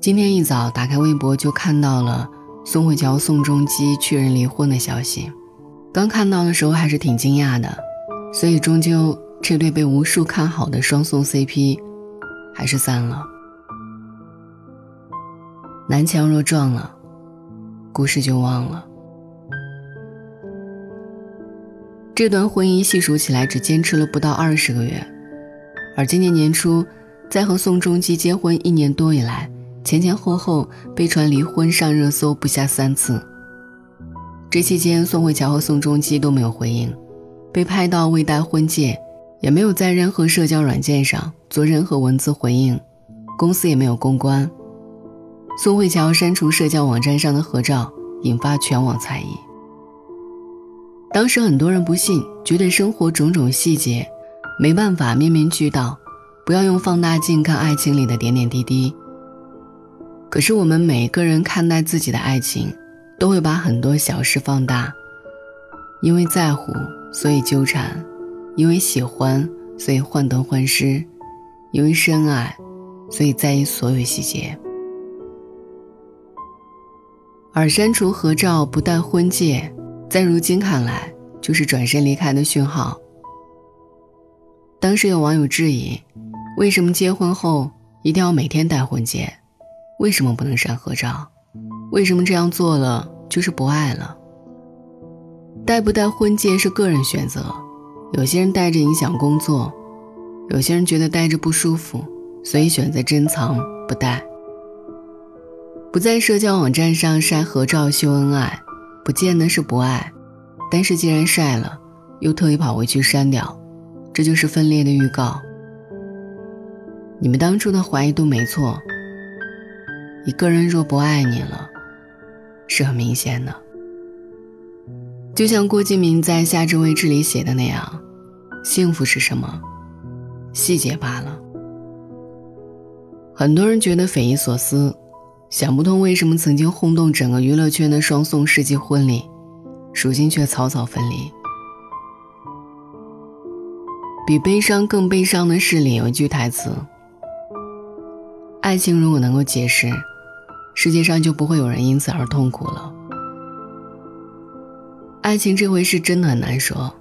今天一早打开微博就看到了宋慧乔、宋仲基确认离婚的消息，刚看到的时候还是挺惊讶的，所以终究这对被无数看好的双宋 CP，还是散了。南墙若撞了，故事就忘了。这段婚姻细数起来只坚持了不到二十个月，而今年年初，在和宋仲基结婚一年多以来，前前后后被传离婚上热搜不下三次。这期间，宋慧乔和宋仲基都没有回应，被拍到未戴婚戒，也没有在任何社交软件上做任何文字回应，公司也没有公关。宋慧乔删除社交网站上的合照，引发全网猜疑。当时很多人不信，觉得生活种种细节没办法面面俱到，不要用放大镜看爱情里的点点滴滴。可是我们每个人看待自己的爱情，都会把很多小事放大，因为在乎，所以纠缠；因为喜欢，所以患得患失；因为深爱，所以在意所有细节。而删除合照、不带婚戒。在如今看来，就是转身离开的讯号。当时有网友质疑：为什么结婚后一定要每天戴婚戒？为什么不能删合照？为什么这样做了就是不爱了？戴不戴婚戒是个人选择，有些人戴着影响工作，有些人觉得戴着不舒服，所以选择珍藏不戴。不在社交网站上晒合照秀恩爱。不见得是不爱，但是既然晒了，又特意跑回去删掉，这就是分裂的预告。你们当初的怀疑都没错。一个人若不爱你了，是很明显的。就像郭敬明在《夏至未至》里写的那样，幸福是什么？细节罢了。很多人觉得匪夷所思。想不通为什么曾经轰动整个娱乐圈的双宋世纪婚礼，如今却草草分离。比悲伤更悲伤的是，里有一句台词：“爱情如果能够解释，世界上就不会有人因此而痛苦了。”爱情这回事真的很难说，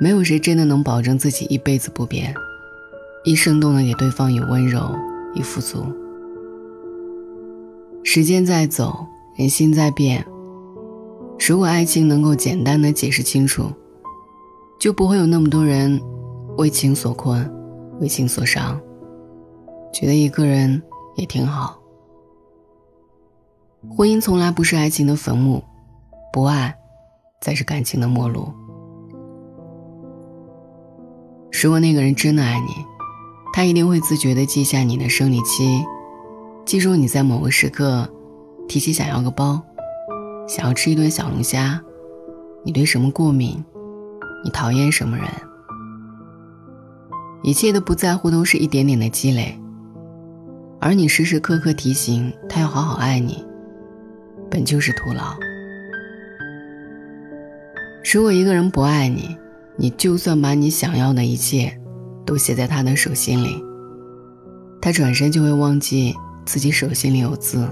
没有谁真的能保证自己一辈子不变，一生都能给对方以温柔，以富足。时间在走，人心在变。如果爱情能够简单的解释清楚，就不会有那么多人为情所困，为情所伤，觉得一个人也挺好。婚姻从来不是爱情的坟墓，不爱才是感情的末路。如果那个人真的爱你，他一定会自觉地记下你的生理期。记住你在某个时刻提起想要个包，想要吃一顿小龙虾，你对什么过敏，你讨厌什么人，一切的不在乎都是一点点的积累，而你时时刻刻提醒他要好好爱你，本就是徒劳。如果一个人不爱你，你就算把你想要的一切都写在他的手心里，他转身就会忘记。自己手心里有字，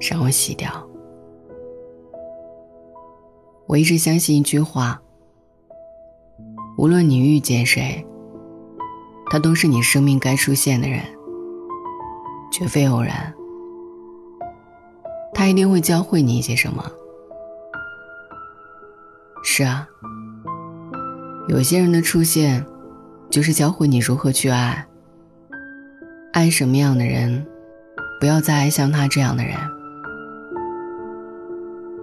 让我洗掉。我一直相信一句话：无论你遇见谁，他都是你生命该出现的人，绝非偶然。他一定会教会你一些什么。是啊，有些人的出现，就是教会你如何去爱，爱什么样的人。不要再爱像他这样的人。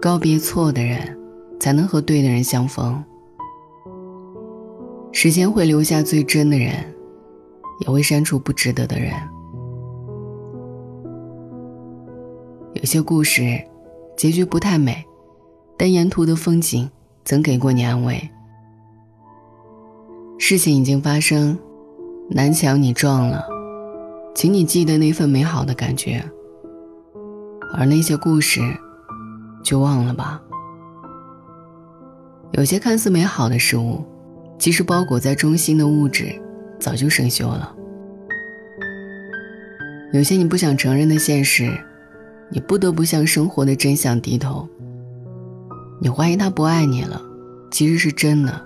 告别错的人，才能和对的人相逢。时间会留下最真的人，也会删除不值得的人。有些故事，结局不太美，但沿途的风景曾给过你安慰。事情已经发生，南墙你撞了。请你记得那份美好的感觉，而那些故事，就忘了吧。有些看似美好的事物，其实包裹在中心的物质，早就生锈了。有些你不想承认的现实，你不得不向生活的真相低头。你怀疑他不爱你了，其实是真的。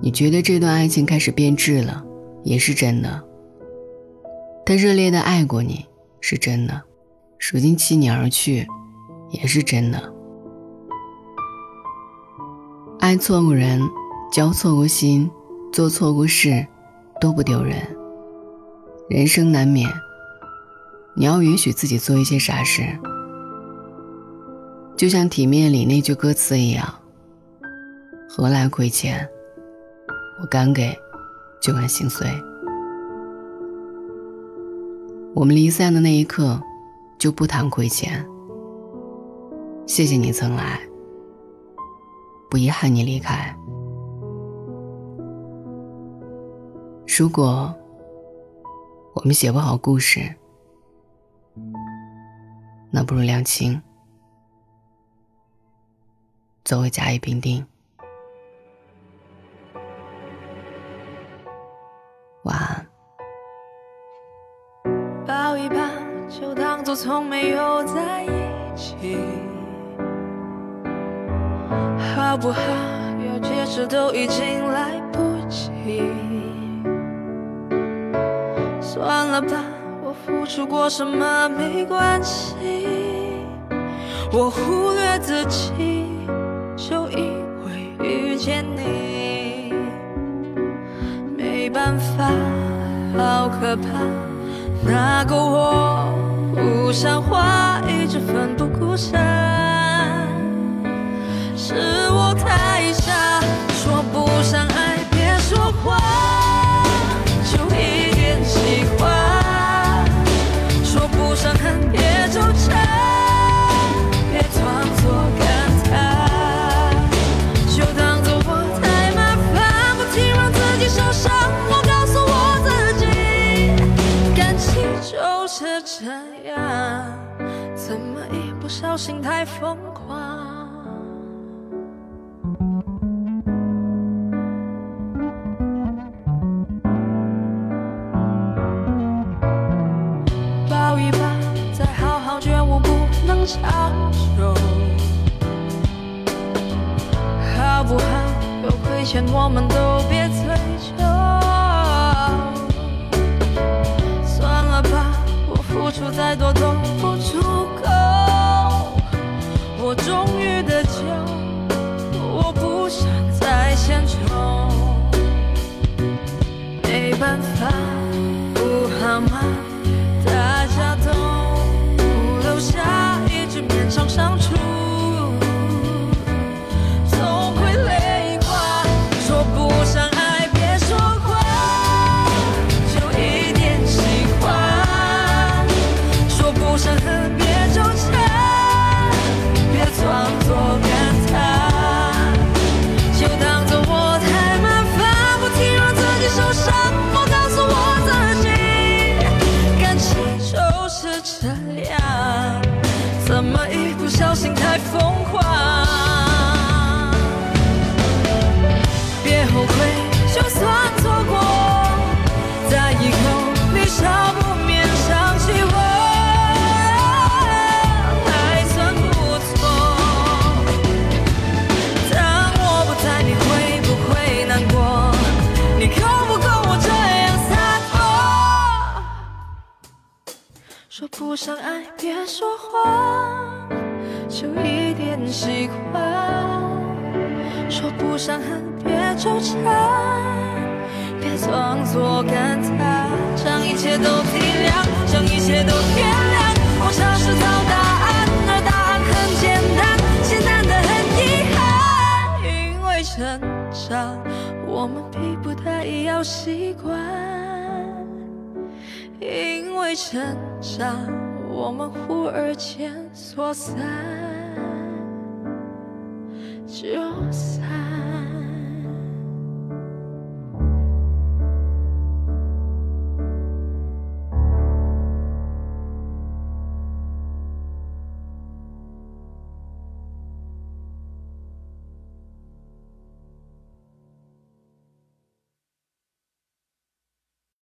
你觉得这段爱情开始变质了，也是真的。他热烈的爱过你，是真的；如今弃你而去，也是真的。爱错过人，交错过心，做错过事，都不丢人。人生难免，你要允许自己做一些傻事。就像《体面》里那句歌词一样：“何来亏欠？我敢给，就敢心碎。”我们离散的那一刻，就不谈亏欠。谢谢你曾来，不遗憾你离开。如果我们写不好故事，那不如两清。作为甲乙丙丁，晚安。抱一抱，就当作从没有在一起，好不好？要解释都已经来不及。算了吧，我付出过什么没关系，我忽略自己。就因为遇见你，没办法，好可怕。那个我不像话，一直奋不顾身，心太疯狂，抱一抱，再好好觉悟，不能长久，好不好？有亏欠，我们都别追究。算了吧，我付出再多都不足够。我终于得救，我不想再献丑，没办法，不好吗？别说谎，就一点习惯。说不上恨，别纠缠，别装作感叹，将一切都体谅，将一切都原谅。我尝试找答案，而答案很简单，简单的很遗憾。因为成长，我们逼不得已要习惯。因为成长，我们忽而间说散就散。